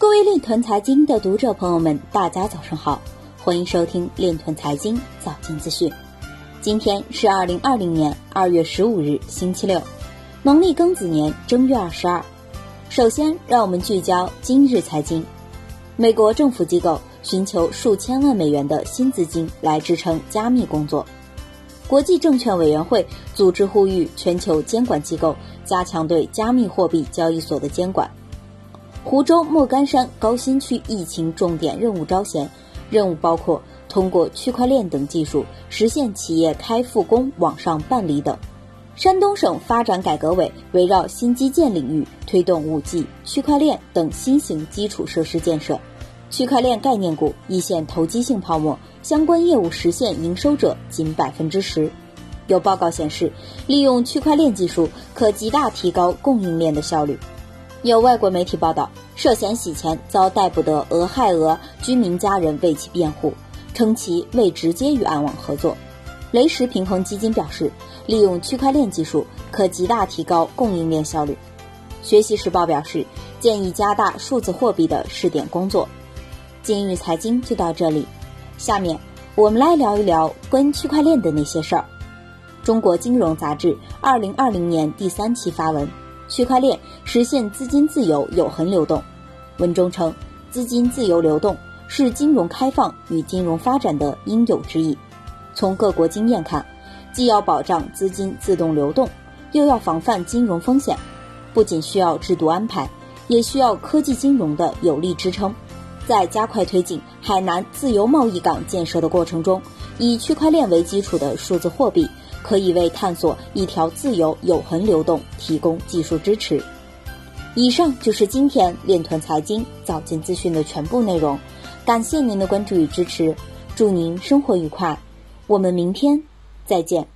各位链团财经的读者朋友们，大家早上好，欢迎收听链团财经早间资讯。今天是二零二零年二月十五日，星期六，农历庚子年正月二十二。首先，让我们聚焦今日财经。美国政府机构寻求数千万美元的新资金来支撑加密工作。国际证券委员会组织呼吁全球监管机构加强对加密货币交易所的监管。湖州莫干山高新区疫情重点任务招贤，任务包括通过区块链等技术实现企业开复工网上办理等。山东省发展改革委围绕新基建领域推动 5G、区块链等新型基础设施建设，区块链概念股一线投机性泡沫，相关业务实现营收者仅百分之十。有报告显示，利用区块链技术可极大提高供应链的效率。有外国媒体报道，涉嫌洗钱遭逮捕的俄亥俄居民家人为其辩护，称其未直接与暗网合作。雷石平衡基金表示，利用区块链技术可极大提高供应链效率。学习时报表示，建议加大数字货币的试点工作。今日财经就到这里，下面我们来聊一聊关于区块链的那些事儿。中国金融杂志二零二零年第三期发文。区块链实现资金自由有恒流动。文中称，资金自由流动是金融开放与金融发展的应有之义。从各国经验看，既要保障资金自动流动，又要防范金融风险，不仅需要制度安排，也需要科技金融的有力支撑。在加快推进海南自由贸易港建设的过程中，以区块链为基础的数字货币。可以为探索一条自由永恒流动提供技术支持。以上就是今天链团财经早间资讯的全部内容，感谢您的关注与支持，祝您生活愉快，我们明天再见。